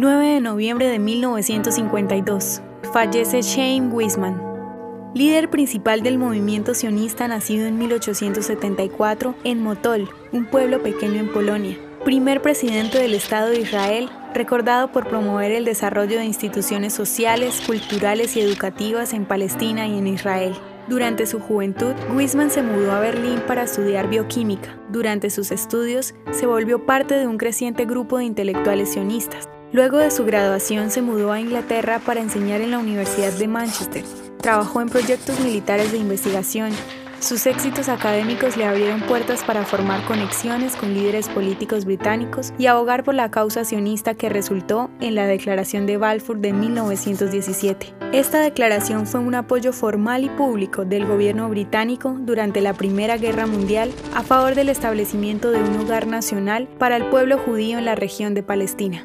9 de noviembre de 1952. Fallece Chaim Weizmann, líder principal del movimiento sionista nacido en 1874 en Motol, un pueblo pequeño en Polonia. Primer presidente del Estado de Israel, recordado por promover el desarrollo de instituciones sociales, culturales y educativas en Palestina y en Israel. Durante su juventud, Weizmann se mudó a Berlín para estudiar bioquímica. Durante sus estudios, se volvió parte de un creciente grupo de intelectuales sionistas. Luego de su graduación se mudó a Inglaterra para enseñar en la Universidad de Manchester. Trabajó en proyectos militares de investigación. Sus éxitos académicos le abrieron puertas para formar conexiones con líderes políticos británicos y abogar por la causa sionista que resultó en la Declaración de Balfour de 1917. Esta declaración fue un apoyo formal y público del gobierno británico durante la Primera Guerra Mundial a favor del establecimiento de un hogar nacional para el pueblo judío en la región de Palestina.